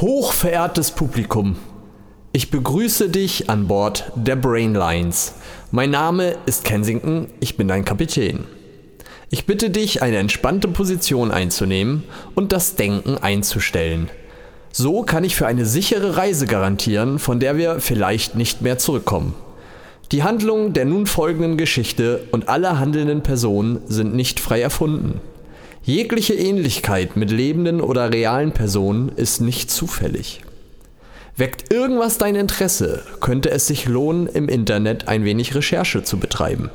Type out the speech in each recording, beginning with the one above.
Hochverehrtes Publikum, ich begrüße dich an Bord der Brainlines. Mein Name ist Kensington, ich bin dein Kapitän. Ich bitte dich, eine entspannte Position einzunehmen und das Denken einzustellen. So kann ich für eine sichere Reise garantieren, von der wir vielleicht nicht mehr zurückkommen. Die Handlungen der nun folgenden Geschichte und alle handelnden Personen sind nicht frei erfunden. Jegliche Ähnlichkeit mit lebenden oder realen Personen ist nicht zufällig. Weckt irgendwas dein Interesse, könnte es sich lohnen, im Internet ein wenig Recherche zu betreiben.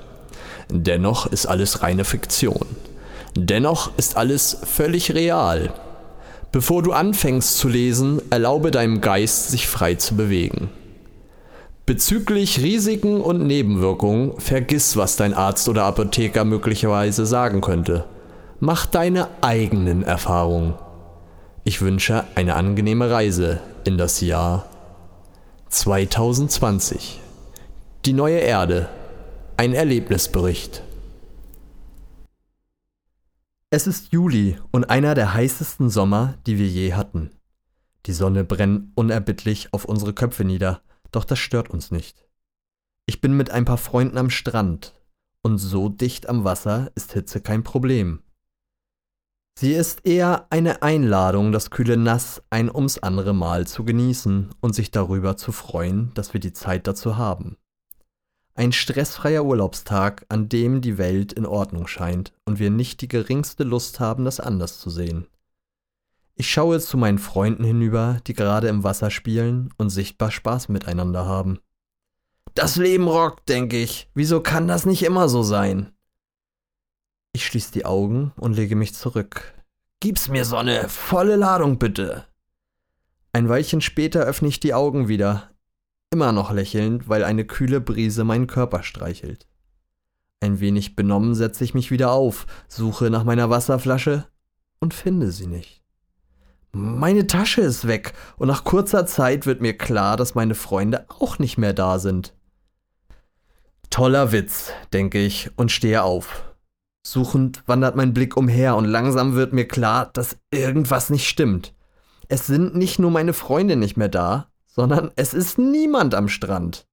Dennoch ist alles reine Fiktion. Dennoch ist alles völlig real. Bevor du anfängst zu lesen, erlaube deinem Geist, sich frei zu bewegen. Bezüglich Risiken und Nebenwirkungen, vergiss, was dein Arzt oder Apotheker möglicherweise sagen könnte. Mach deine eigenen Erfahrungen. Ich wünsche eine angenehme Reise in das Jahr 2020. Die neue Erde. Ein Erlebnisbericht. Es ist Juli und einer der heißesten Sommer, die wir je hatten. Die Sonne brennt unerbittlich auf unsere Köpfe nieder, doch das stört uns nicht. Ich bin mit ein paar Freunden am Strand, und so dicht am Wasser ist Hitze kein Problem. Sie ist eher eine Einladung, das kühle Nass ein ums andere Mal zu genießen und sich darüber zu freuen, dass wir die Zeit dazu haben. Ein stressfreier Urlaubstag, an dem die Welt in Ordnung scheint und wir nicht die geringste Lust haben, das anders zu sehen. Ich schaue zu meinen Freunden hinüber, die gerade im Wasser spielen und sichtbar Spaß miteinander haben. Das Leben rockt, denke ich. Wieso kann das nicht immer so sein? Ich schließe die Augen und lege mich zurück. Gib's mir Sonne, volle Ladung bitte. Ein Weilchen später öffne ich die Augen wieder, immer noch lächelnd, weil eine kühle Brise meinen Körper streichelt. Ein wenig benommen setze ich mich wieder auf, suche nach meiner Wasserflasche und finde sie nicht. Meine Tasche ist weg und nach kurzer Zeit wird mir klar, dass meine Freunde auch nicht mehr da sind. Toller Witz, denke ich und stehe auf. Suchend wandert mein Blick umher und langsam wird mir klar, dass irgendwas nicht stimmt. Es sind nicht nur meine Freunde nicht mehr da, sondern es ist niemand am Strand.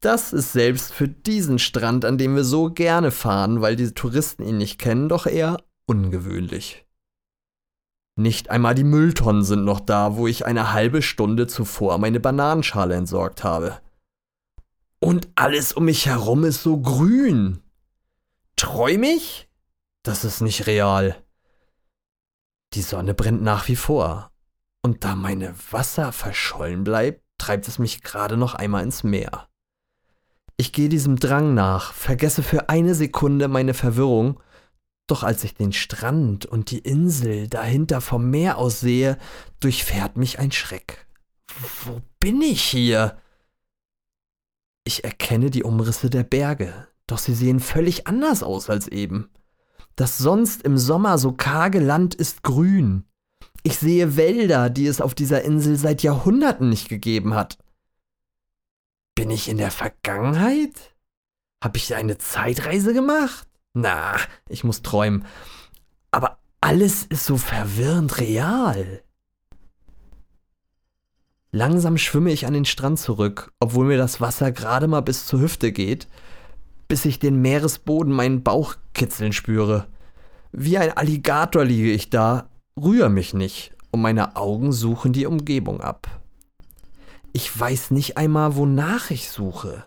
Das ist selbst für diesen Strand, an dem wir so gerne fahren, weil die Touristen ihn nicht kennen, doch eher ungewöhnlich. Nicht einmal die Mülltonnen sind noch da, wo ich eine halbe Stunde zuvor meine Bananenschale entsorgt habe. Und alles um mich herum ist so grün. Träume ich? Das ist nicht real. Die Sonne brennt nach wie vor. Und da meine Wasser verschollen bleibt, treibt es mich gerade noch einmal ins Meer. Ich gehe diesem Drang nach, vergesse für eine Sekunde meine Verwirrung, doch als ich den Strand und die Insel dahinter vom Meer aus sehe, durchfährt mich ein Schreck. Wo bin ich hier? Ich erkenne die Umrisse der Berge, doch sie sehen völlig anders aus als eben. Das sonst im Sommer so karge Land ist grün. Ich sehe Wälder, die es auf dieser Insel seit Jahrhunderten nicht gegeben hat. Bin ich in der Vergangenheit? Hab ich eine Zeitreise gemacht? Na, ich muss träumen. Aber alles ist so verwirrend real. Langsam schwimme ich an den Strand zurück, obwohl mir das Wasser gerade mal bis zur Hüfte geht bis ich den Meeresboden meinen Bauch kitzeln spüre. Wie ein Alligator liege ich da, rühre mich nicht und meine Augen suchen die Umgebung ab. Ich weiß nicht einmal, wonach ich suche.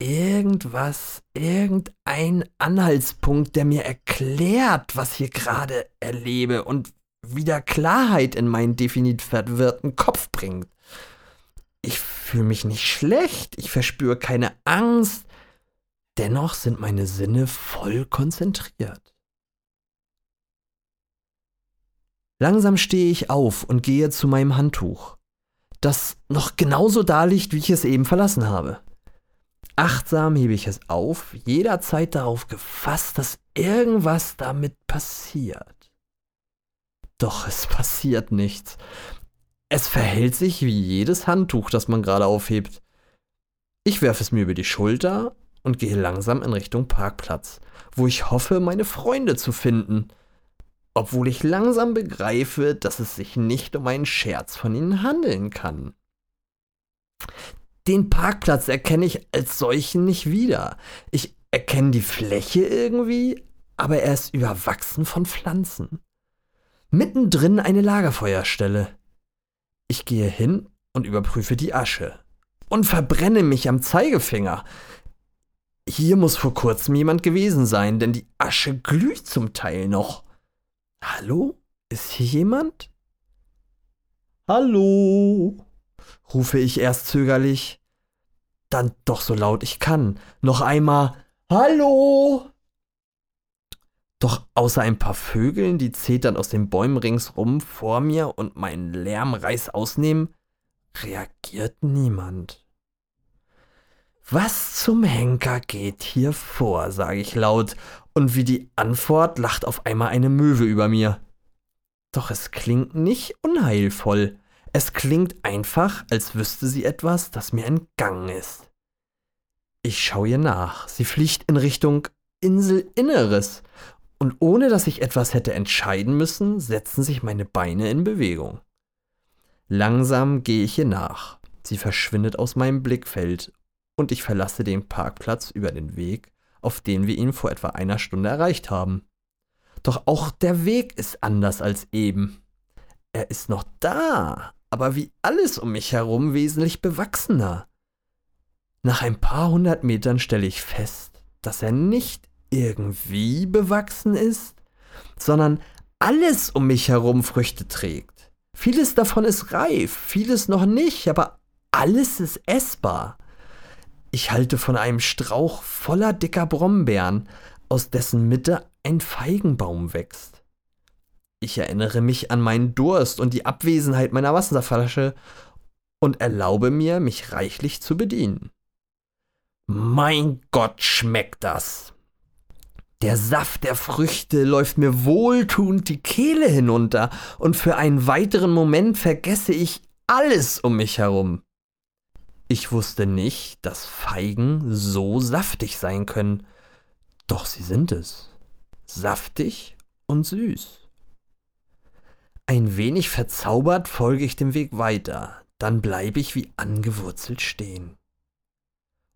Irgendwas, irgendein Anhaltspunkt, der mir erklärt, was hier gerade erlebe und wieder Klarheit in meinen definitiv verwirrten Kopf bringt. Ich fühle mich nicht schlecht, ich verspüre keine Angst, Dennoch sind meine Sinne voll konzentriert. Langsam stehe ich auf und gehe zu meinem Handtuch, das noch genauso da liegt, wie ich es eben verlassen habe. Achtsam hebe ich es auf, jederzeit darauf gefasst, dass irgendwas damit passiert. Doch es passiert nichts. Es verhält sich wie jedes Handtuch, das man gerade aufhebt. Ich werfe es mir über die Schulter und gehe langsam in Richtung Parkplatz, wo ich hoffe, meine Freunde zu finden. obwohl ich langsam begreife, dass es sich nicht um einen Scherz von ihnen handeln kann. Den Parkplatz erkenne ich als solchen nicht wieder. Ich erkenne die Fläche irgendwie, aber er ist überwachsen von Pflanzen. Mittendrin eine Lagerfeuerstelle. Ich gehe hin und überprüfe die Asche und verbrenne mich am Zeigefinger. Hier muss vor kurzem jemand gewesen sein, denn die Asche glüht zum Teil noch. Hallo? Ist hier jemand? Hallo? rufe ich erst zögerlich, dann doch so laut ich kann. Noch einmal Hallo? Doch außer ein paar Vögeln, die zetern aus den Bäumen ringsrum vor mir und meinen Lärmreiß ausnehmen, reagiert niemand. Was zum Henker geht hier vor, sage ich laut, und wie die Antwort lacht auf einmal eine Möwe über mir. Doch es klingt nicht unheilvoll. Es klingt einfach, als wüsste sie etwas, das mir entgangen ist. Ich schaue ihr nach. Sie fliegt in Richtung Inselinneres. Und ohne dass ich etwas hätte entscheiden müssen, setzen sich meine Beine in Bewegung. Langsam gehe ich ihr nach. Sie verschwindet aus meinem Blickfeld und ich verlasse den Parkplatz über den Weg, auf den wir ihn vor etwa einer Stunde erreicht haben. Doch auch der Weg ist anders als eben. Er ist noch da, aber wie alles um mich herum wesentlich bewachsener. Nach ein paar hundert Metern stelle ich fest, dass er nicht irgendwie bewachsen ist, sondern alles um mich herum Früchte trägt. Vieles davon ist reif, vieles noch nicht, aber alles ist essbar. Ich halte von einem Strauch voller dicker Brombeeren, aus dessen Mitte ein Feigenbaum wächst. Ich erinnere mich an meinen Durst und die Abwesenheit meiner Wasserflasche und erlaube mir, mich reichlich zu bedienen. Mein Gott, schmeckt das! Der Saft der Früchte läuft mir wohltuend die Kehle hinunter, und für einen weiteren Moment vergesse ich alles um mich herum. Ich wusste nicht, dass Feigen so saftig sein können, doch sie sind es. Saftig und süß. Ein wenig verzaubert folge ich dem Weg weiter, dann bleibe ich wie angewurzelt stehen.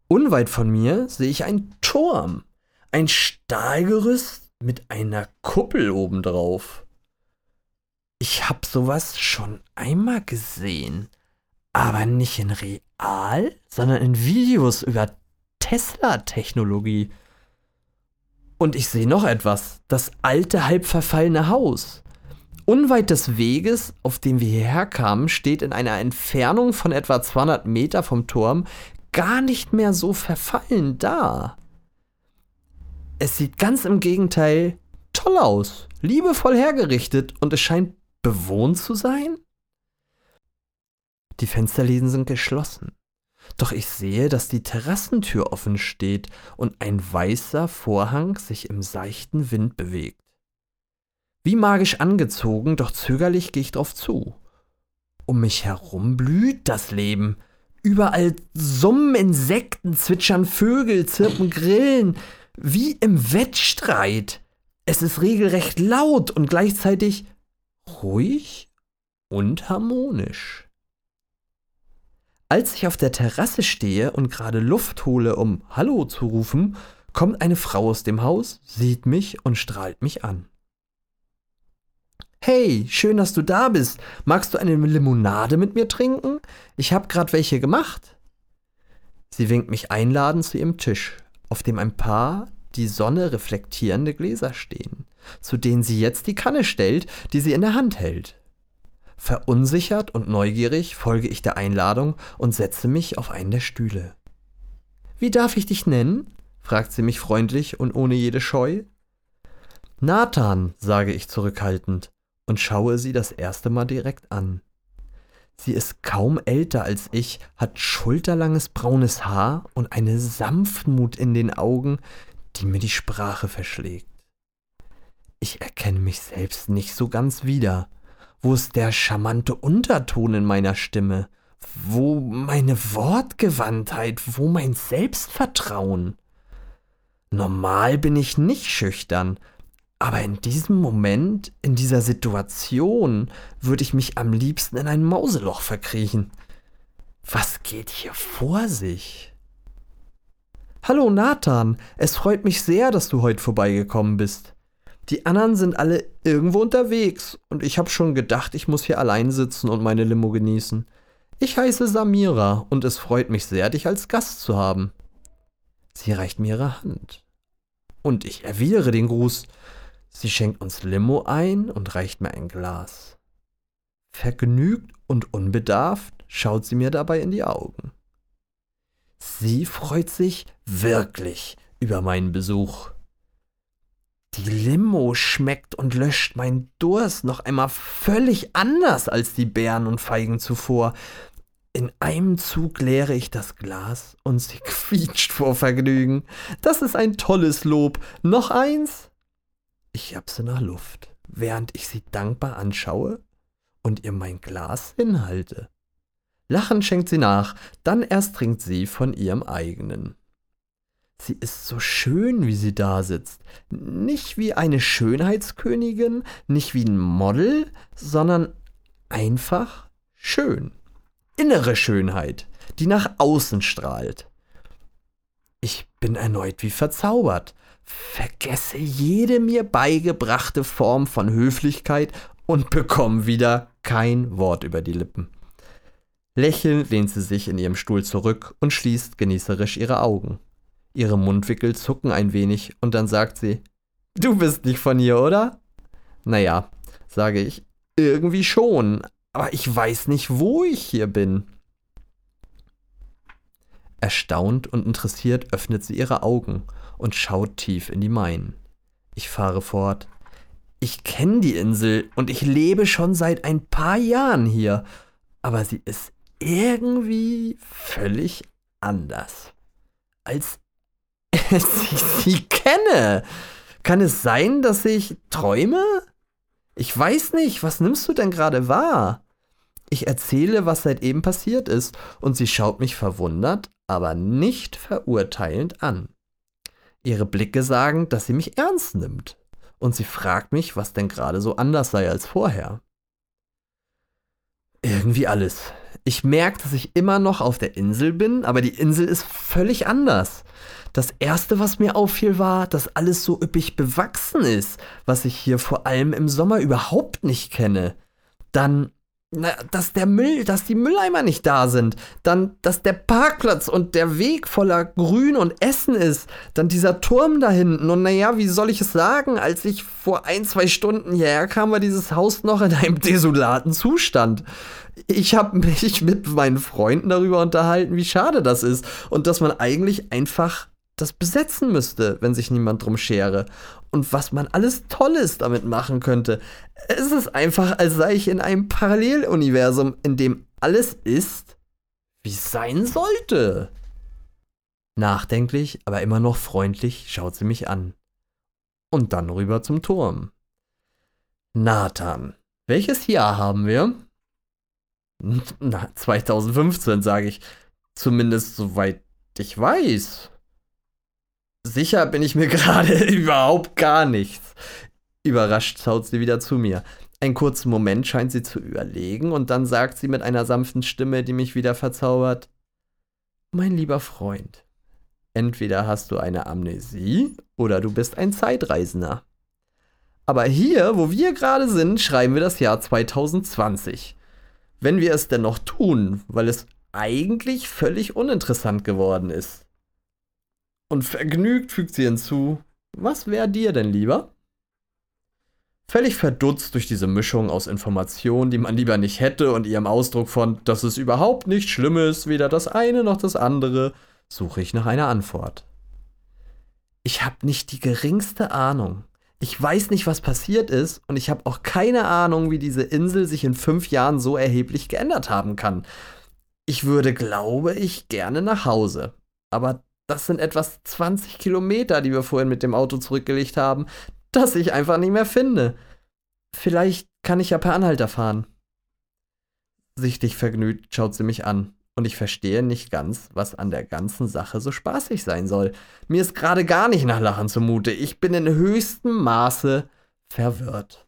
Unweit von mir sehe ich einen Turm, ein Stahlgerüst mit einer Kuppel obendrauf. Ich habe sowas schon einmal gesehen, aber nicht in real, sondern in Videos über Tesla-Technologie. Und ich sehe noch etwas, das alte, halb verfallene Haus. Unweit des Weges, auf dem wir hierher kamen, steht in einer Entfernung von etwa 200 Meter vom Turm gar nicht mehr so verfallen da. Es sieht ganz im Gegenteil toll aus, liebevoll hergerichtet und es scheint bewohnt zu sein. Die Fensterläden sind geschlossen. Doch ich sehe, dass die Terrassentür offen steht und ein weißer Vorhang sich im seichten Wind bewegt. Wie magisch angezogen, doch zögerlich gehe ich drauf zu. Um mich herum blüht das Leben. Überall summen Insekten, zwitschern Vögel, zirpen Grillen, wie im Wettstreit. Es ist regelrecht laut und gleichzeitig ruhig und harmonisch. Als ich auf der Terrasse stehe und gerade Luft hole, um Hallo zu rufen, kommt eine Frau aus dem Haus, sieht mich und strahlt mich an. Hey, schön, dass du da bist. Magst du eine Limonade mit mir trinken? Ich habe gerade welche gemacht. Sie winkt mich einladend zu ihrem Tisch, auf dem ein paar die Sonne reflektierende Gläser stehen, zu denen sie jetzt die Kanne stellt, die sie in der Hand hält. Verunsichert und neugierig folge ich der Einladung und setze mich auf einen der Stühle. Wie darf ich dich nennen? fragt sie mich freundlich und ohne jede Scheu. Nathan, sage ich zurückhaltend und schaue sie das erste Mal direkt an. Sie ist kaum älter als ich, hat schulterlanges braunes Haar und eine Sanftmut in den Augen, die mir die Sprache verschlägt. Ich erkenne mich selbst nicht so ganz wieder. Wo ist der charmante Unterton in meiner Stimme? Wo meine Wortgewandtheit? Wo mein Selbstvertrauen? Normal bin ich nicht schüchtern, Aber in diesem Moment, in dieser Situation, würde ich mich am liebsten in ein Mauseloch verkriechen. Was geht hier vor sich? Hallo Nathan, es freut mich sehr, dass du heute vorbeigekommen bist. Die anderen sind alle irgendwo unterwegs und ich habe schon gedacht, ich muss hier allein sitzen und meine Limo genießen. Ich heiße Samira und es freut mich sehr, dich als Gast zu haben. Sie reicht mir ihre Hand. Und ich erwidere den Gruß. Sie schenkt uns Limo ein und reicht mir ein Glas. Vergnügt und unbedarft schaut sie mir dabei in die Augen. Sie freut sich wirklich über meinen Besuch. Die Limo schmeckt und löscht meinen Durst noch einmal völlig anders als die Beeren und Feigen zuvor. In einem Zug leere ich das Glas und sie quietscht vor Vergnügen. Das ist ein tolles Lob. Noch eins? Ich japse nach Luft, während ich sie dankbar anschaue und ihr mein Glas hinhalte. Lachend schenkt sie nach, dann erst trinkt sie von ihrem eigenen. Sie ist so schön, wie sie da sitzt. Nicht wie eine Schönheitskönigin, nicht wie ein Model, sondern einfach schön. Innere Schönheit, die nach außen strahlt. Ich bin erneut wie verzaubert, vergesse jede mir beigebrachte Form von Höflichkeit und bekomme wieder kein Wort über die Lippen. Lächelnd lehnt sie sich in ihrem Stuhl zurück und schließt genießerisch ihre Augen. Ihre Mundwickel zucken ein wenig und dann sagt sie, Du bist nicht von hier, oder? Naja, sage ich, irgendwie schon, aber ich weiß nicht, wo ich hier bin. Erstaunt und interessiert öffnet sie ihre Augen und schaut tief in die meinen. Ich fahre fort. Ich kenne die Insel und ich lebe schon seit ein paar Jahren hier, aber sie ist irgendwie völlig anders, als ich sie kenne. Kann es sein, dass ich träume? Ich weiß nicht, was nimmst du denn gerade wahr? Ich erzähle, was seit eben passiert ist, und sie schaut mich verwundert, aber nicht verurteilend an. Ihre Blicke sagen, dass sie mich ernst nimmt, und sie fragt mich, was denn gerade so anders sei als vorher. Irgendwie alles. Ich merke, dass ich immer noch auf der Insel bin, aber die Insel ist völlig anders. Das erste, was mir auffiel, war, dass alles so üppig bewachsen ist, was ich hier vor allem im Sommer überhaupt nicht kenne. Dann na, dass der Müll, dass die Mülleimer nicht da sind, dann, dass der Parkplatz und der Weg voller Grün und Essen ist, dann dieser Turm da hinten. Und naja, wie soll ich es sagen, als ich vor ein, zwei Stunden hierher kam, war dieses Haus noch in einem desolaten Zustand. Ich habe mich mit meinen Freunden darüber unterhalten, wie schade das ist. Und dass man eigentlich einfach das besetzen müsste, wenn sich niemand drum schere. Und was man alles Tolles damit machen könnte. Es ist einfach, als sei ich in einem Paralleluniversum, in dem alles ist, wie es sein sollte. Nachdenklich, aber immer noch freundlich schaut sie mich an. Und dann rüber zum Turm. Nathan, welches Jahr haben wir? Na, 2015, sage ich. Zumindest soweit ich weiß. Sicher bin ich mir gerade überhaupt gar nichts. Überrascht schaut sie wieder zu mir. Einen kurzen Moment scheint sie zu überlegen und dann sagt sie mit einer sanften Stimme, die mich wieder verzaubert: Mein lieber Freund, entweder hast du eine Amnesie oder du bist ein Zeitreisender. Aber hier, wo wir gerade sind, schreiben wir das Jahr 2020. Wenn wir es denn noch tun, weil es eigentlich völlig uninteressant geworden ist. Und vergnügt fügt sie hinzu, was wäre dir denn lieber? Völlig verdutzt durch diese Mischung aus Informationen, die man lieber nicht hätte, und ihrem Ausdruck von, dass es überhaupt nicht schlimm ist, weder das eine noch das andere, suche ich nach einer Antwort. Ich habe nicht die geringste Ahnung. Ich weiß nicht, was passiert ist, und ich habe auch keine Ahnung, wie diese Insel sich in fünf Jahren so erheblich geändert haben kann. Ich würde, glaube ich, gerne nach Hause. Aber das sind etwas 20 Kilometer, die wir vorhin mit dem Auto zurückgelegt haben, das ich einfach nicht mehr finde. Vielleicht kann ich ja per Anhalter fahren. Sichtlich vergnügt schaut sie mich an und ich verstehe nicht ganz, was an der ganzen Sache so spaßig sein soll. Mir ist gerade gar nicht nach Lachen zumute. Ich bin in höchstem Maße verwirrt.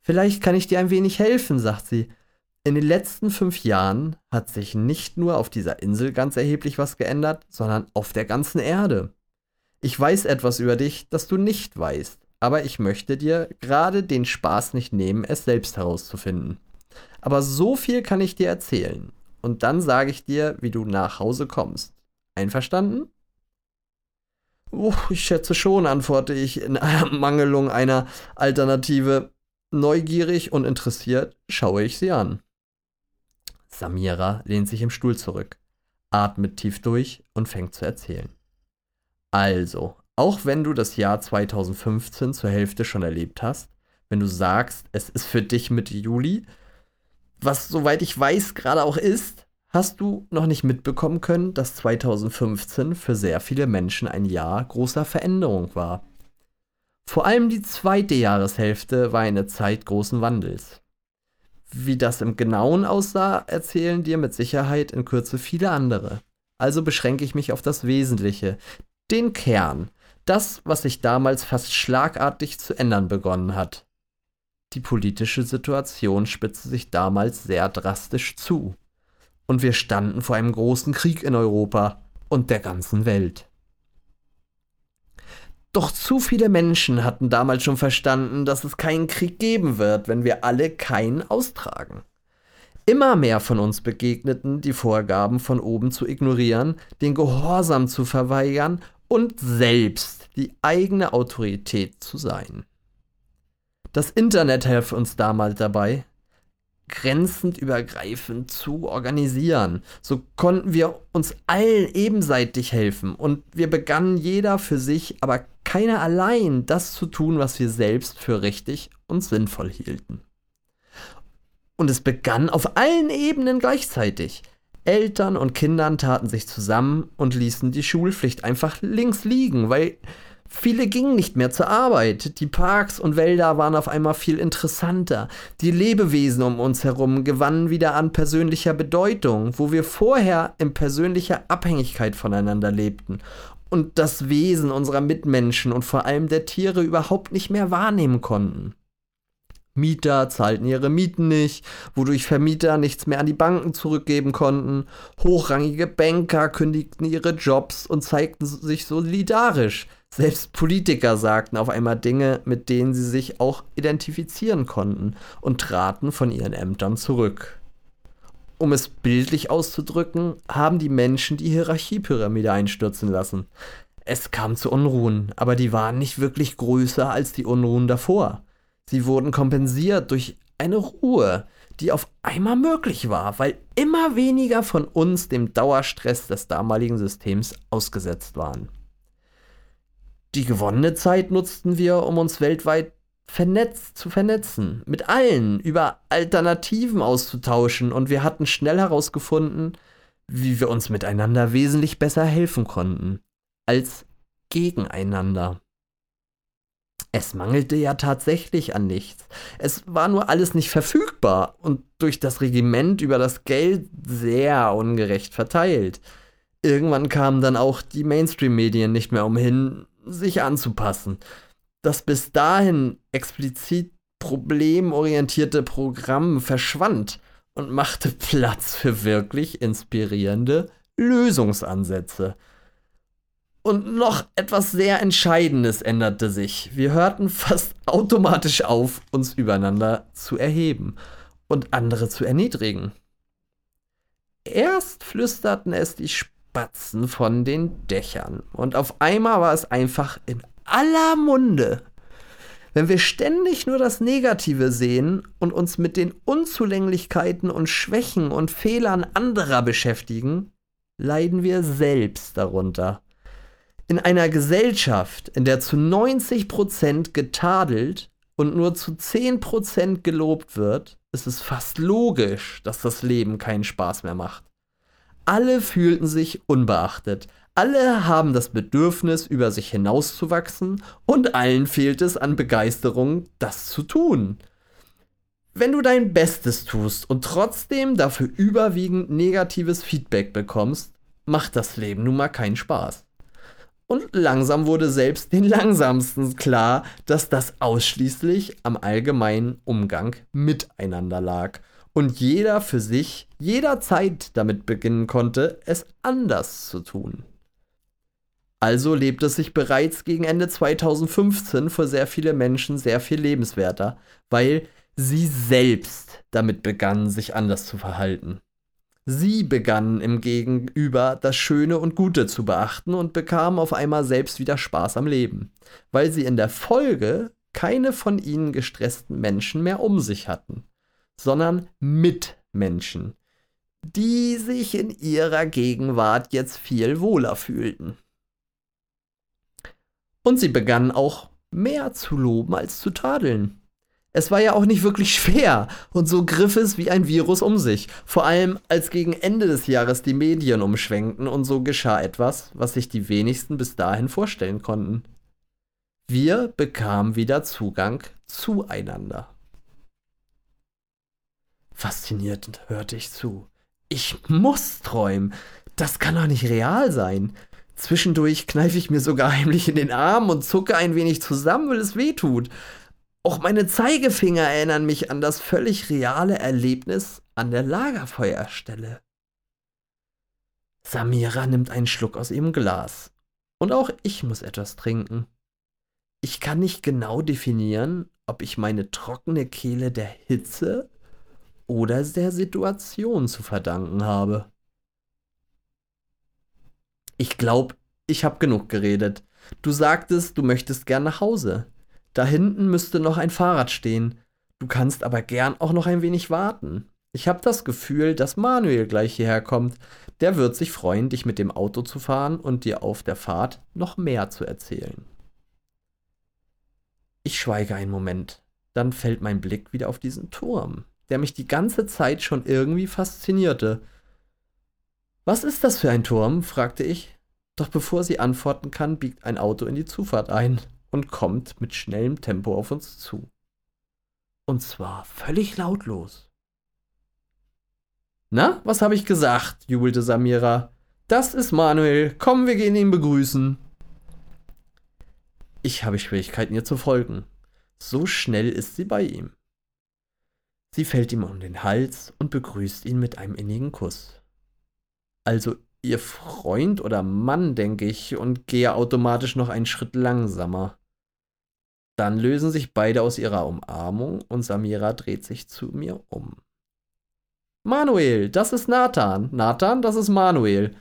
Vielleicht kann ich dir ein wenig helfen, sagt sie. In den letzten fünf Jahren hat sich nicht nur auf dieser Insel ganz erheblich was geändert, sondern auf der ganzen Erde. Ich weiß etwas über dich, das du nicht weißt, aber ich möchte dir gerade den Spaß nicht nehmen, es selbst herauszufinden. Aber so viel kann ich dir erzählen. Und dann sage ich dir, wie du nach Hause kommst. Einverstanden? Oh, ich schätze schon, antworte ich in Mangelung einer Alternative. Neugierig und interessiert schaue ich sie an. Samira lehnt sich im Stuhl zurück, atmet tief durch und fängt zu erzählen. Also, auch wenn du das Jahr 2015 zur Hälfte schon erlebt hast, wenn du sagst, es ist für dich Mitte Juli, was soweit ich weiß gerade auch ist, hast du noch nicht mitbekommen können, dass 2015 für sehr viele Menschen ein Jahr großer Veränderung war. Vor allem die zweite Jahreshälfte war eine Zeit großen Wandels. Wie das im Genauen aussah, erzählen dir mit Sicherheit in Kürze viele andere. Also beschränke ich mich auf das Wesentliche, den Kern, das, was sich damals fast schlagartig zu ändern begonnen hat. Die politische Situation spitzte sich damals sehr drastisch zu. Und wir standen vor einem großen Krieg in Europa und der ganzen Welt. Doch zu viele Menschen hatten damals schon verstanden, dass es keinen Krieg geben wird, wenn wir alle keinen austragen. Immer mehr von uns begegneten, die Vorgaben von oben zu ignorieren, den Gehorsam zu verweigern und selbst die eigene Autorität zu sein. Das Internet half uns damals dabei, grenzend übergreifend zu organisieren. So konnten wir uns allen ebenseitig helfen und wir begannen jeder für sich, aber keiner allein das zu tun, was wir selbst für richtig und sinnvoll hielten. Und es begann auf allen Ebenen gleichzeitig. Eltern und Kindern taten sich zusammen und ließen die Schulpflicht einfach links liegen, weil Viele gingen nicht mehr zur Arbeit. Die Parks und Wälder waren auf einmal viel interessanter. Die Lebewesen um uns herum gewannen wieder an persönlicher Bedeutung, wo wir vorher in persönlicher Abhängigkeit voneinander lebten und das Wesen unserer Mitmenschen und vor allem der Tiere überhaupt nicht mehr wahrnehmen konnten. Mieter zahlten ihre Mieten nicht, wodurch Vermieter nichts mehr an die Banken zurückgeben konnten. Hochrangige Banker kündigten ihre Jobs und zeigten sich solidarisch. Selbst Politiker sagten auf einmal Dinge, mit denen sie sich auch identifizieren konnten und traten von ihren Ämtern zurück. Um es bildlich auszudrücken, haben die Menschen die Hierarchiepyramide einstürzen lassen. Es kam zu Unruhen, aber die waren nicht wirklich größer als die Unruhen davor. Sie wurden kompensiert durch eine Ruhe, die auf einmal möglich war, weil immer weniger von uns dem Dauerstress des damaligen Systems ausgesetzt waren. Die gewonnene Zeit nutzten wir, um uns weltweit vernetzt zu vernetzen, mit allen über Alternativen auszutauschen und wir hatten schnell herausgefunden, wie wir uns miteinander wesentlich besser helfen konnten als gegeneinander. Es mangelte ja tatsächlich an nichts. Es war nur alles nicht verfügbar und durch das Regiment über das Geld sehr ungerecht verteilt. Irgendwann kamen dann auch die Mainstream-Medien nicht mehr umhin, sich anzupassen. Das bis dahin explizit problemorientierte Programm verschwand und machte Platz für wirklich inspirierende Lösungsansätze. Und noch etwas sehr Entscheidendes änderte sich. Wir hörten fast automatisch auf, uns übereinander zu erheben und andere zu erniedrigen. Erst flüsterten es die Spatzen von den Dächern und auf einmal war es einfach in aller Munde. Wenn wir ständig nur das Negative sehen und uns mit den Unzulänglichkeiten und Schwächen und Fehlern anderer beschäftigen, leiden wir selbst darunter in einer Gesellschaft, in der zu 90% getadelt und nur zu 10% gelobt wird, ist es fast logisch, dass das Leben keinen Spaß mehr macht. Alle fühlten sich unbeachtet, alle haben das Bedürfnis, über sich hinauszuwachsen und allen fehlt es an Begeisterung, das zu tun. Wenn du dein Bestes tust und trotzdem dafür überwiegend negatives Feedback bekommst, macht das Leben nun mal keinen Spaß. Und langsam wurde selbst den Langsamsten klar, dass das ausschließlich am allgemeinen Umgang miteinander lag und jeder für sich jederzeit damit beginnen konnte, es anders zu tun. Also lebt es sich bereits gegen Ende 2015 für sehr viele Menschen sehr viel lebenswerter, weil sie selbst damit begannen, sich anders zu verhalten. Sie begannen im Gegenüber das Schöne und Gute zu beachten und bekamen auf einmal selbst wieder Spaß am Leben, weil sie in der Folge keine von ihnen gestressten Menschen mehr um sich hatten, sondern Mitmenschen, die sich in ihrer Gegenwart jetzt viel wohler fühlten. Und sie begannen auch mehr zu loben als zu tadeln. Es war ja auch nicht wirklich schwer und so griff es wie ein Virus um sich. Vor allem als gegen Ende des Jahres die Medien umschwenkten und so geschah etwas, was sich die wenigsten bis dahin vorstellen konnten. Wir bekamen wieder Zugang zueinander. Fasziniert hörte ich zu. Ich muss träumen. Das kann doch nicht real sein. Zwischendurch kneife ich mir sogar heimlich in den Arm und zucke ein wenig zusammen, weil es weh tut. Auch meine Zeigefinger erinnern mich an das völlig reale Erlebnis an der Lagerfeuerstelle. Samira nimmt einen Schluck aus ihrem Glas. Und auch ich muss etwas trinken. Ich kann nicht genau definieren, ob ich meine trockene Kehle der Hitze oder der Situation zu verdanken habe. Ich glaube, ich habe genug geredet. Du sagtest, du möchtest gern nach Hause. Da hinten müsste noch ein Fahrrad stehen. Du kannst aber gern auch noch ein wenig warten. Ich habe das Gefühl, dass Manuel gleich hierher kommt. Der wird sich freuen, dich mit dem Auto zu fahren und dir auf der Fahrt noch mehr zu erzählen. Ich schweige einen Moment. Dann fällt mein Blick wieder auf diesen Turm, der mich die ganze Zeit schon irgendwie faszinierte. Was ist das für ein Turm? fragte ich. Doch bevor sie antworten kann, biegt ein Auto in die Zufahrt ein und kommt mit schnellem Tempo auf uns zu. Und zwar völlig lautlos. Na, was habe ich gesagt? jubelte Samira. Das ist Manuel. Komm, wir gehen ihn begrüßen. Ich habe Schwierigkeiten, ihr zu folgen. So schnell ist sie bei ihm. Sie fällt ihm um den Hals und begrüßt ihn mit einem innigen Kuss. Also ihr Freund oder Mann, denke ich, und gehe automatisch noch einen Schritt langsamer. Dann lösen sich beide aus ihrer Umarmung und Samira dreht sich zu mir um. Manuel, das ist Nathan. Nathan, das ist Manuel.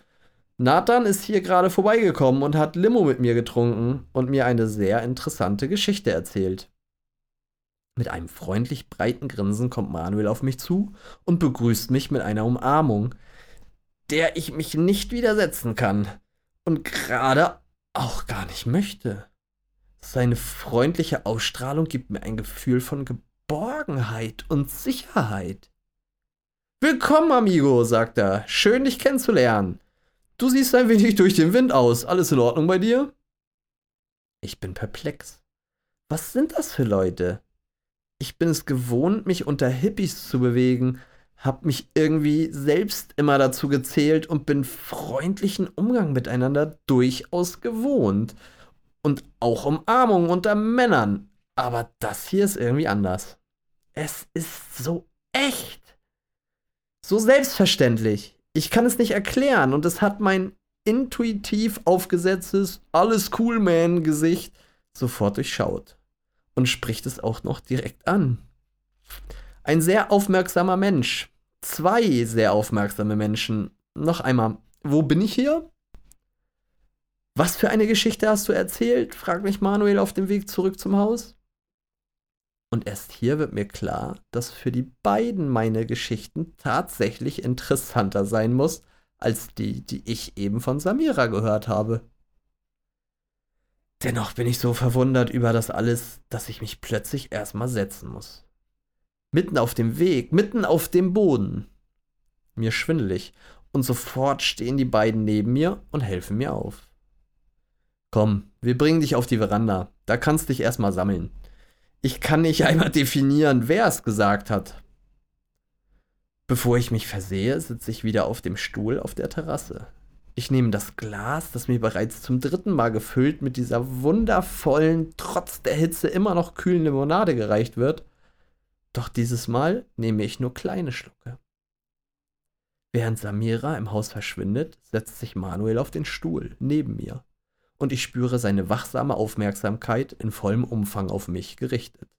Nathan ist hier gerade vorbeigekommen und hat Limo mit mir getrunken und mir eine sehr interessante Geschichte erzählt. Mit einem freundlich breiten Grinsen kommt Manuel auf mich zu und begrüßt mich mit einer Umarmung, der ich mich nicht widersetzen kann und gerade auch gar nicht möchte. Seine freundliche Ausstrahlung gibt mir ein Gefühl von Geborgenheit und Sicherheit. Willkommen, Amigo, sagt er. Schön, dich kennenzulernen. Du siehst ein wenig durch den Wind aus. Alles in Ordnung bei dir? Ich bin perplex. Was sind das für Leute? Ich bin es gewohnt, mich unter Hippies zu bewegen, hab mich irgendwie selbst immer dazu gezählt und bin freundlichen Umgang miteinander durchaus gewohnt und auch Umarmungen unter Männern. Aber das hier ist irgendwie anders. Es ist so echt. So selbstverständlich. Ich kann es nicht erklären und es hat mein intuitiv aufgesetztes Alles cool man Gesicht sofort durchschaut und spricht es auch noch direkt an. Ein sehr aufmerksamer Mensch. Zwei sehr aufmerksame Menschen. Noch einmal, wo bin ich hier? Was für eine Geschichte hast du erzählt? fragt mich Manuel auf dem Weg zurück zum Haus. Und erst hier wird mir klar, dass für die beiden meine Geschichten tatsächlich interessanter sein muss, als die, die ich eben von Samira gehört habe. Dennoch bin ich so verwundert über das alles, dass ich mich plötzlich erstmal setzen muss. Mitten auf dem Weg, mitten auf dem Boden. Mir schwindelig, und sofort stehen die beiden neben mir und helfen mir auf. Komm, wir bringen dich auf die Veranda. Da kannst dich erstmal sammeln. Ich kann nicht einmal definieren, wer es gesagt hat. Bevor ich mich versehe, sitze ich wieder auf dem Stuhl auf der Terrasse. Ich nehme das Glas, das mir bereits zum dritten Mal gefüllt mit dieser wundervollen, trotz der Hitze immer noch kühlen Limonade gereicht wird. Doch dieses Mal nehme ich nur kleine Schlucke. Während Samira im Haus verschwindet, setzt sich Manuel auf den Stuhl neben mir und ich spüre seine wachsame Aufmerksamkeit in vollem Umfang auf mich gerichtet.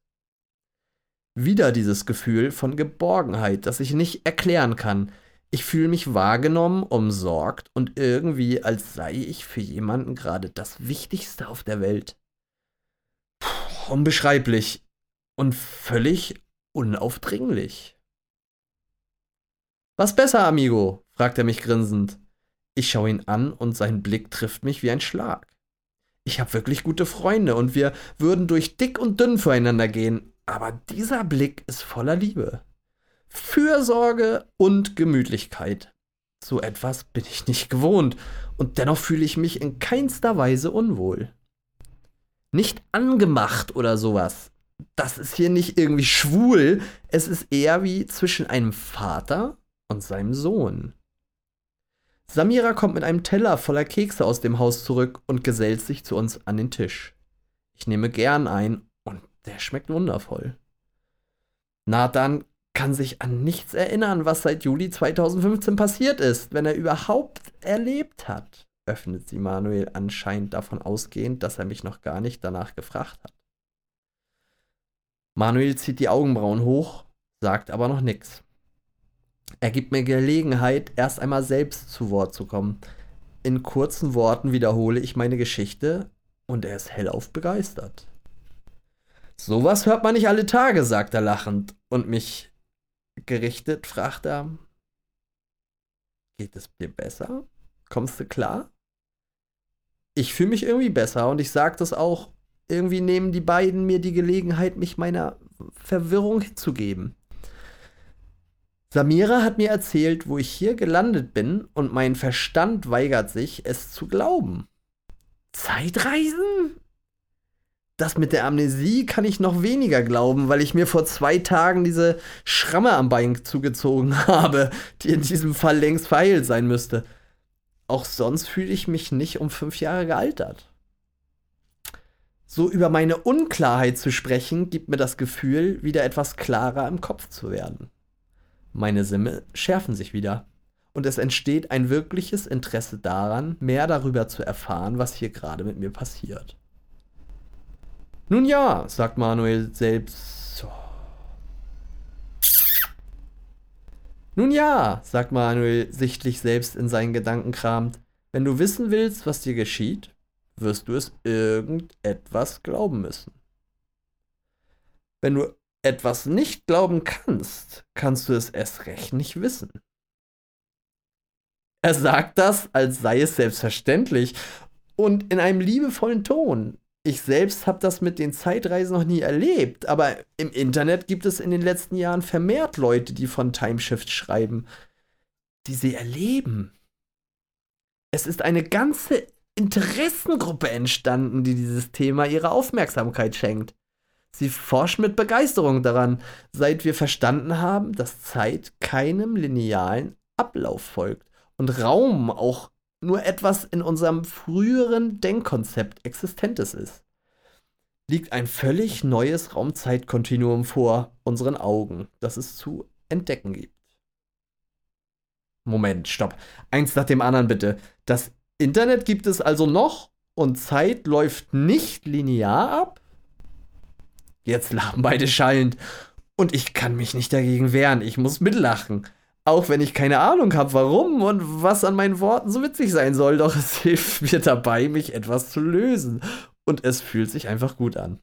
Wieder dieses Gefühl von Geborgenheit, das ich nicht erklären kann. Ich fühle mich wahrgenommen, umsorgt und irgendwie, als sei ich für jemanden gerade das Wichtigste auf der Welt. Puh, unbeschreiblich und völlig unaufdringlich. Was besser, Amigo? fragt er mich grinsend. Ich schaue ihn an und sein Blick trifft mich wie ein Schlag. Ich habe wirklich gute Freunde und wir würden durch dick und dünn füreinander gehen, aber dieser Blick ist voller Liebe. Fürsorge und Gemütlichkeit. So etwas bin ich nicht gewohnt und dennoch fühle ich mich in keinster Weise unwohl. Nicht angemacht oder sowas. Das ist hier nicht irgendwie schwul, es ist eher wie zwischen einem Vater und seinem Sohn. Samira kommt mit einem Teller voller Kekse aus dem Haus zurück und gesellt sich zu uns an den Tisch. Ich nehme gern ein und der schmeckt wundervoll. Nathan kann sich an nichts erinnern, was seit Juli 2015 passiert ist, wenn er überhaupt erlebt hat, öffnet sie Manuel anscheinend davon ausgehend, dass er mich noch gar nicht danach gefragt hat. Manuel zieht die Augenbrauen hoch, sagt aber noch nichts. Er gibt mir Gelegenheit, erst einmal selbst zu Wort zu kommen. In kurzen Worten wiederhole ich meine Geschichte und er ist hellauf begeistert. Sowas hört man nicht alle Tage, sagt er lachend und mich gerichtet fragt er: Geht es dir besser? Kommst du klar? Ich fühle mich irgendwie besser und ich sage das auch. Irgendwie nehmen die beiden mir die Gelegenheit, mich meiner Verwirrung hinzugeben. Samira hat mir erzählt, wo ich hier gelandet bin und mein Verstand weigert sich, es zu glauben. Zeitreisen? Das mit der Amnesie kann ich noch weniger glauben, weil ich mir vor zwei Tagen diese Schramme am Bein zugezogen habe, die in diesem Fall längst verheilt sein müsste. Auch sonst fühle ich mich nicht um fünf Jahre gealtert. So über meine Unklarheit zu sprechen, gibt mir das Gefühl, wieder etwas klarer im Kopf zu werden. Meine Sinne schärfen sich wieder. Und es entsteht ein wirkliches Interesse daran, mehr darüber zu erfahren, was hier gerade mit mir passiert. Nun ja, sagt Manuel selbst. Nun ja, sagt Manuel sichtlich selbst in seinen Gedanken kramend. Wenn du wissen willst, was dir geschieht, wirst du es irgendetwas glauben müssen. Wenn du etwas nicht glauben kannst, kannst du es erst recht nicht wissen. Er sagt das, als sei es selbstverständlich und in einem liebevollen Ton. Ich selbst habe das mit den Zeitreisen noch nie erlebt, aber im Internet gibt es in den letzten Jahren vermehrt Leute, die von Timeshift schreiben, die sie erleben. Es ist eine ganze Interessengruppe entstanden, die dieses Thema ihre Aufmerksamkeit schenkt. Sie forschen mit Begeisterung daran, seit wir verstanden haben, dass Zeit keinem linearen Ablauf folgt und Raum auch nur etwas in unserem früheren Denkkonzept Existentes ist. Liegt ein völlig neues Raumzeitkontinuum vor unseren Augen, das es zu entdecken gibt. Moment, stopp. Eins nach dem anderen bitte. Das Internet gibt es also noch und Zeit läuft nicht linear ab? Jetzt lachen beide schallend. Und ich kann mich nicht dagegen wehren. Ich muss mitlachen. Auch wenn ich keine Ahnung habe, warum und was an meinen Worten so witzig sein soll. Doch es hilft mir dabei, mich etwas zu lösen. Und es fühlt sich einfach gut an.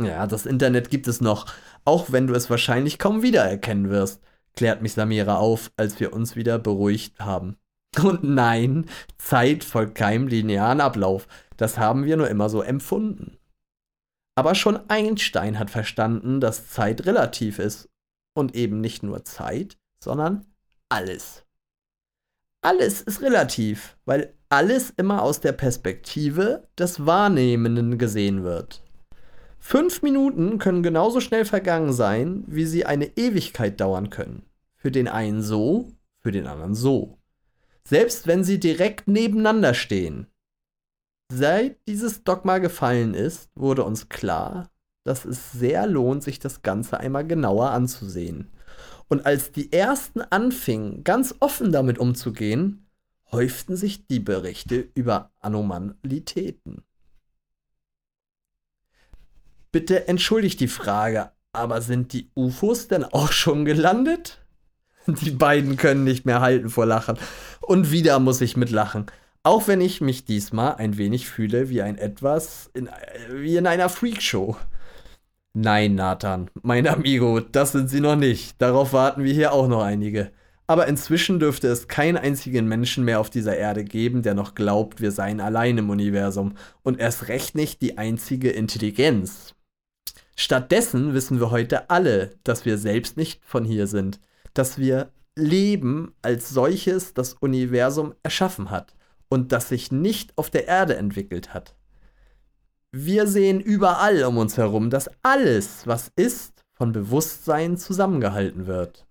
Ja, das Internet gibt es noch. Auch wenn du es wahrscheinlich kaum wiedererkennen wirst, klärt mich Samira auf, als wir uns wieder beruhigt haben. Und nein, Zeit folgt keinem linearen Ablauf. Das haben wir nur immer so empfunden. Aber schon Einstein hat verstanden, dass Zeit relativ ist. Und eben nicht nur Zeit, sondern alles. Alles ist relativ, weil alles immer aus der Perspektive des Wahrnehmenden gesehen wird. Fünf Minuten können genauso schnell vergangen sein, wie sie eine Ewigkeit dauern können. Für den einen so, für den anderen so. Selbst wenn sie direkt nebeneinander stehen. Seit dieses Dogma gefallen ist, wurde uns klar, dass es sehr lohnt, sich das Ganze einmal genauer anzusehen. Und als die ersten anfingen, ganz offen damit umzugehen, häuften sich die Berichte über Anomalitäten. Bitte entschuldigt die Frage, aber sind die UFOs denn auch schon gelandet? Die beiden können nicht mehr halten vor Lachen. Und wieder muss ich mitlachen. Auch wenn ich mich diesmal ein wenig fühle wie ein etwas in, wie in einer Freakshow. Nein, Nathan, mein Amigo, das sind sie noch nicht. Darauf warten wir hier auch noch einige. Aber inzwischen dürfte es keinen einzigen Menschen mehr auf dieser Erde geben, der noch glaubt, wir seien allein im Universum. Und erst recht nicht die einzige Intelligenz. Stattdessen wissen wir heute alle, dass wir selbst nicht von hier sind, dass wir Leben als solches das Universum erschaffen hat und das sich nicht auf der Erde entwickelt hat. Wir sehen überall um uns herum, dass alles, was ist, von Bewusstsein zusammengehalten wird.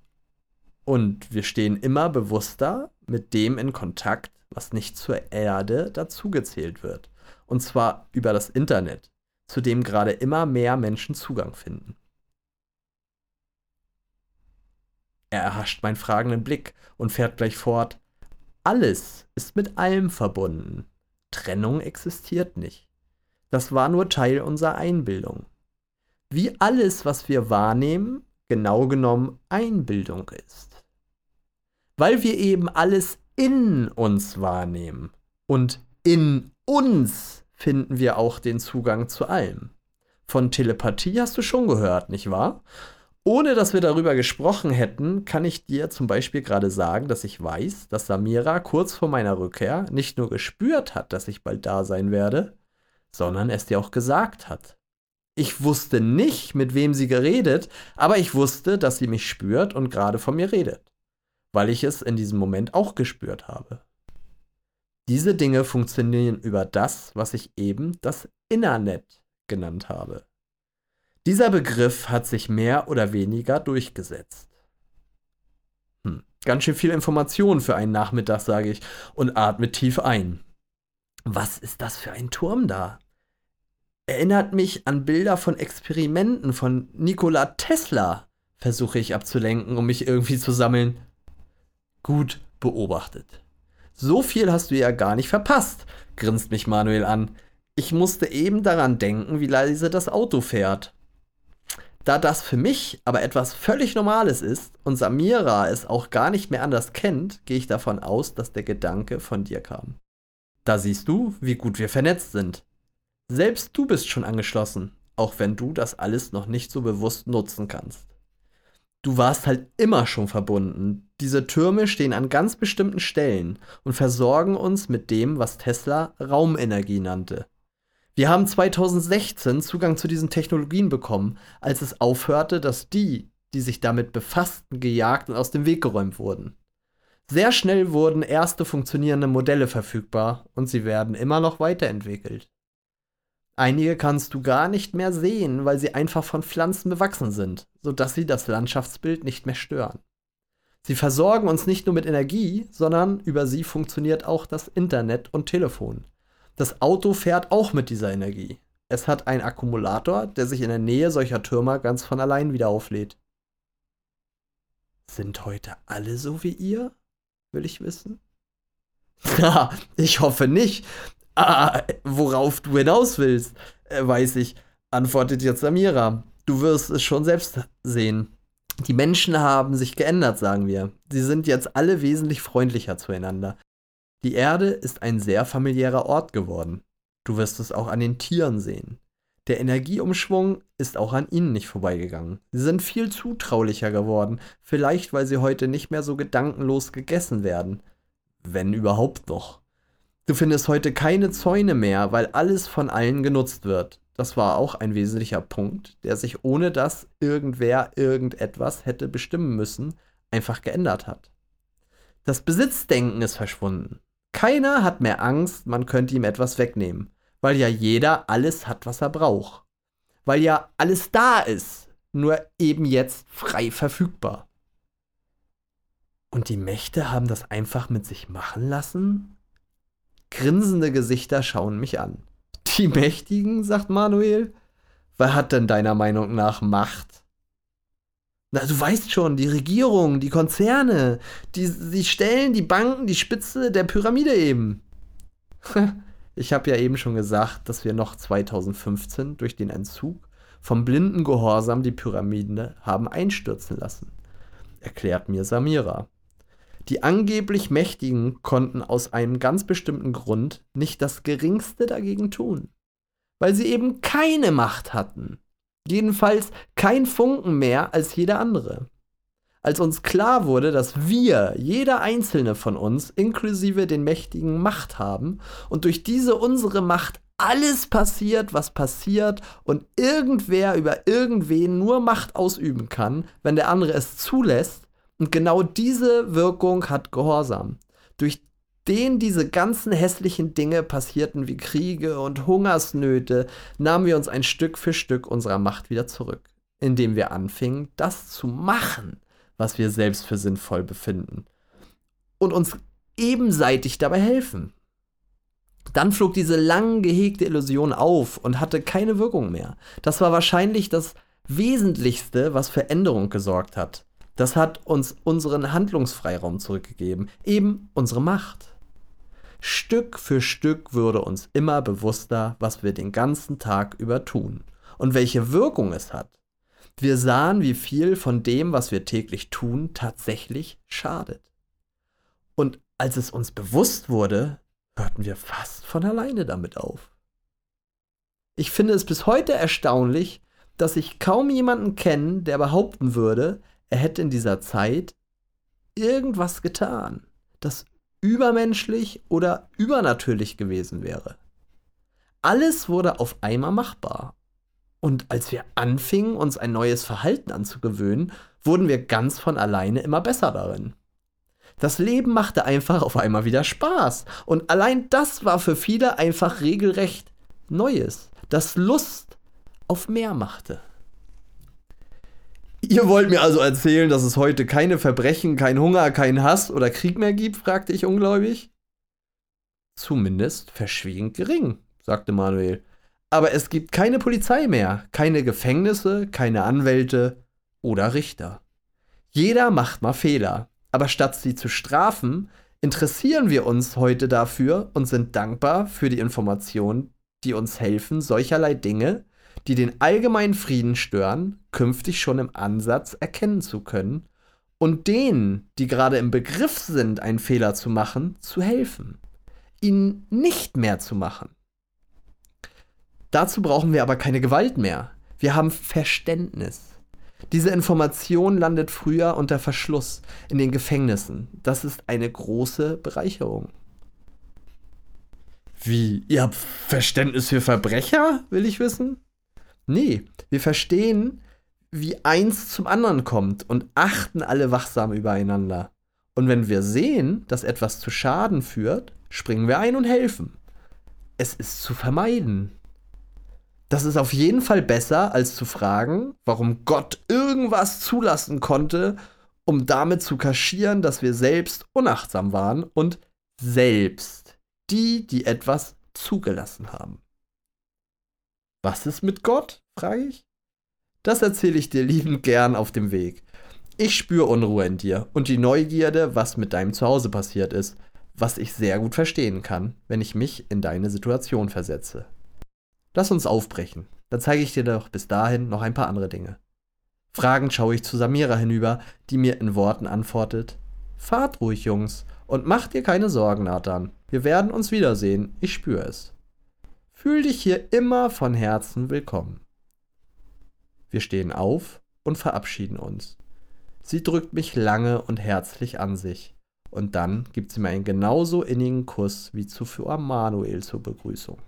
Und wir stehen immer bewusster mit dem in Kontakt, was nicht zur Erde dazugezählt wird. Und zwar über das Internet, zu dem gerade immer mehr Menschen Zugang finden. Er erhascht meinen fragenden Blick und fährt gleich fort. Alles ist mit allem verbunden. Trennung existiert nicht. Das war nur Teil unserer Einbildung. Wie alles, was wir wahrnehmen, genau genommen Einbildung ist. Weil wir eben alles in uns wahrnehmen und in uns finden wir auch den Zugang zu allem. Von Telepathie hast du schon gehört, nicht wahr? Ohne dass wir darüber gesprochen hätten, kann ich dir zum Beispiel gerade sagen, dass ich weiß, dass Samira kurz vor meiner Rückkehr nicht nur gespürt hat, dass ich bald da sein werde, sondern es dir auch gesagt hat. Ich wusste nicht, mit wem sie geredet, aber ich wusste, dass sie mich spürt und gerade von mir redet, weil ich es in diesem Moment auch gespürt habe. Diese Dinge funktionieren über das, was ich eben das Internet genannt habe. Dieser Begriff hat sich mehr oder weniger durchgesetzt. Hm, ganz schön viel Information für einen Nachmittag, sage ich, und atme tief ein. Was ist das für ein Turm da? Erinnert mich an Bilder von Experimenten von Nikola Tesla, versuche ich abzulenken, um mich irgendwie zu sammeln. Gut beobachtet. So viel hast du ja gar nicht verpasst, grinst mich Manuel an. Ich musste eben daran denken, wie leise das Auto fährt. Da das für mich aber etwas völlig Normales ist und Samira es auch gar nicht mehr anders kennt, gehe ich davon aus, dass der Gedanke von dir kam. Da siehst du, wie gut wir vernetzt sind. Selbst du bist schon angeschlossen, auch wenn du das alles noch nicht so bewusst nutzen kannst. Du warst halt immer schon verbunden. Diese Türme stehen an ganz bestimmten Stellen und versorgen uns mit dem, was Tesla Raumenergie nannte. Wir haben 2016 Zugang zu diesen Technologien bekommen, als es aufhörte, dass die, die sich damit befassten, gejagt und aus dem Weg geräumt wurden. Sehr schnell wurden erste funktionierende Modelle verfügbar und sie werden immer noch weiterentwickelt. Einige kannst du gar nicht mehr sehen, weil sie einfach von Pflanzen bewachsen sind, sodass sie das Landschaftsbild nicht mehr stören. Sie versorgen uns nicht nur mit Energie, sondern über sie funktioniert auch das Internet und Telefon. Das Auto fährt auch mit dieser Energie. Es hat einen Akkumulator, der sich in der Nähe solcher Türme ganz von allein wieder auflädt. Sind heute alle so wie ihr? Will ich wissen. Na, ich hoffe nicht. Ah, worauf du hinaus willst, äh, weiß ich, antwortet jetzt Samira. Du wirst es schon selbst sehen. Die Menschen haben sich geändert, sagen wir. Sie sind jetzt alle wesentlich freundlicher zueinander. Die Erde ist ein sehr familiärer Ort geworden. Du wirst es auch an den Tieren sehen. Der Energieumschwung ist auch an ihnen nicht vorbeigegangen. Sie sind viel zutraulicher geworden, vielleicht weil sie heute nicht mehr so gedankenlos gegessen werden. Wenn überhaupt noch. Du findest heute keine Zäune mehr, weil alles von allen genutzt wird. Das war auch ein wesentlicher Punkt, der sich ohne dass irgendwer irgendetwas hätte bestimmen müssen, einfach geändert hat. Das Besitzdenken ist verschwunden. Keiner hat mehr Angst, man könnte ihm etwas wegnehmen, weil ja jeder alles hat, was er braucht. Weil ja alles da ist, nur eben jetzt frei verfügbar. Und die Mächte haben das einfach mit sich machen lassen? Grinsende Gesichter schauen mich an. Die Mächtigen, sagt Manuel. Wer hat denn deiner Meinung nach Macht? Na, du weißt schon, die Regierung, die Konzerne, die, die stellen die Banken die Spitze der Pyramide eben. Ich habe ja eben schon gesagt, dass wir noch 2015 durch den Entzug vom blinden Gehorsam die Pyramide haben einstürzen lassen, erklärt mir Samira. Die angeblich Mächtigen konnten aus einem ganz bestimmten Grund nicht das geringste dagegen tun, weil sie eben keine Macht hatten. Jedenfalls kein Funken mehr als jeder andere. Als uns klar wurde, dass wir, jeder einzelne von uns, inklusive den Mächtigen, Macht haben und durch diese unsere Macht alles passiert, was passiert und irgendwer über irgendwen nur Macht ausüben kann, wenn der andere es zulässt, und genau diese Wirkung hat Gehorsam. Durch den diese ganzen hässlichen Dinge passierten wie Kriege und Hungersnöte, nahmen wir uns ein Stück für Stück unserer Macht wieder zurück, indem wir anfingen, das zu machen, was wir selbst für sinnvoll befinden. Und uns ebenseitig dabei helfen. Dann flog diese lang gehegte Illusion auf und hatte keine Wirkung mehr. Das war wahrscheinlich das Wesentlichste, was für Änderung gesorgt hat. Das hat uns unseren Handlungsfreiraum zurückgegeben, eben unsere Macht. Stück für Stück würde uns immer bewusster, was wir den ganzen Tag über tun und welche Wirkung es hat. Wir sahen, wie viel von dem, was wir täglich tun, tatsächlich schadet. Und als es uns bewusst wurde, hörten wir fast von alleine damit auf. Ich finde es bis heute erstaunlich, dass ich kaum jemanden kenne, der behaupten würde, er hätte in dieser Zeit irgendwas getan, das übermenschlich oder übernatürlich gewesen wäre. Alles wurde auf einmal machbar. Und als wir anfingen, uns ein neues Verhalten anzugewöhnen, wurden wir ganz von alleine immer besser darin. Das Leben machte einfach auf einmal wieder Spaß. Und allein das war für viele einfach regelrecht Neues, das Lust auf mehr machte. Ihr wollt mir also erzählen, dass es heute keine Verbrechen, kein Hunger, kein Hass oder Krieg mehr gibt? fragte ich ungläubig. Zumindest verschwiegend gering, sagte Manuel. Aber es gibt keine Polizei mehr, keine Gefängnisse, keine Anwälte oder Richter. Jeder macht mal Fehler, aber statt sie zu strafen, interessieren wir uns heute dafür und sind dankbar für die Informationen, die uns helfen, solcherlei Dinge die den allgemeinen Frieden stören, künftig schon im Ansatz erkennen zu können und denen, die gerade im Begriff sind, einen Fehler zu machen, zu helfen, ihn nicht mehr zu machen. Dazu brauchen wir aber keine Gewalt mehr. Wir haben Verständnis. Diese Information landet früher unter Verschluss in den Gefängnissen. Das ist eine große Bereicherung. Wie? Ihr habt Verständnis für Verbrecher, will ich wissen? Nee, wir verstehen, wie eins zum anderen kommt und achten alle wachsam übereinander. Und wenn wir sehen, dass etwas zu Schaden führt, springen wir ein und helfen. Es ist zu vermeiden. Das ist auf jeden Fall besser, als zu fragen, warum Gott irgendwas zulassen konnte, um damit zu kaschieren, dass wir selbst unachtsam waren und selbst die, die etwas zugelassen haben. Was ist mit Gott? frage ich. Das erzähle ich dir liebend gern auf dem Weg. Ich spüre Unruhe in dir und die Neugierde, was mit deinem Zuhause passiert ist, was ich sehr gut verstehen kann, wenn ich mich in deine Situation versetze. Lass uns aufbrechen, dann zeige ich dir doch bis dahin noch ein paar andere Dinge. Fragend schaue ich zu Samira hinüber, die mir in Worten antwortet: Fahrt ruhig, Jungs, und mach dir keine Sorgen, Nathan. Wir werden uns wiedersehen, ich spüre es. Fühl dich hier immer von Herzen willkommen. Wir stehen auf und verabschieden uns. Sie drückt mich lange und herzlich an sich. Und dann gibt sie mir einen genauso innigen Kuss wie zuvor Manuel zur Begrüßung.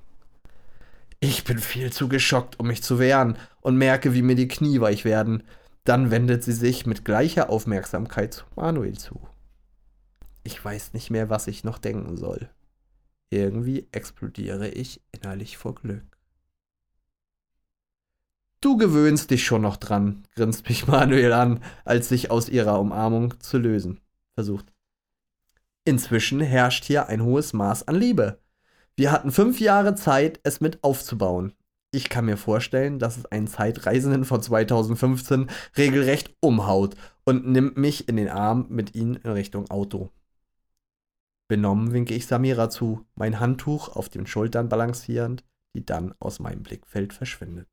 Ich bin viel zu geschockt, um mich zu wehren und merke, wie mir die Knie weich werden. Dann wendet sie sich mit gleicher Aufmerksamkeit zu Manuel zu. Ich weiß nicht mehr, was ich noch denken soll. Irgendwie explodiere ich innerlich vor Glück. Du gewöhnst dich schon noch dran, grinst mich Manuel an, als sich aus ihrer Umarmung zu lösen versucht. Inzwischen herrscht hier ein hohes Maß an Liebe. Wir hatten fünf Jahre Zeit, es mit aufzubauen. Ich kann mir vorstellen, dass es einen Zeitreisenden von 2015 regelrecht umhaut und nimmt mich in den Arm mit ihnen in Richtung Auto. Benommen winke ich Samira zu, mein Handtuch auf den Schultern balancierend, die dann aus meinem Blickfeld verschwindet.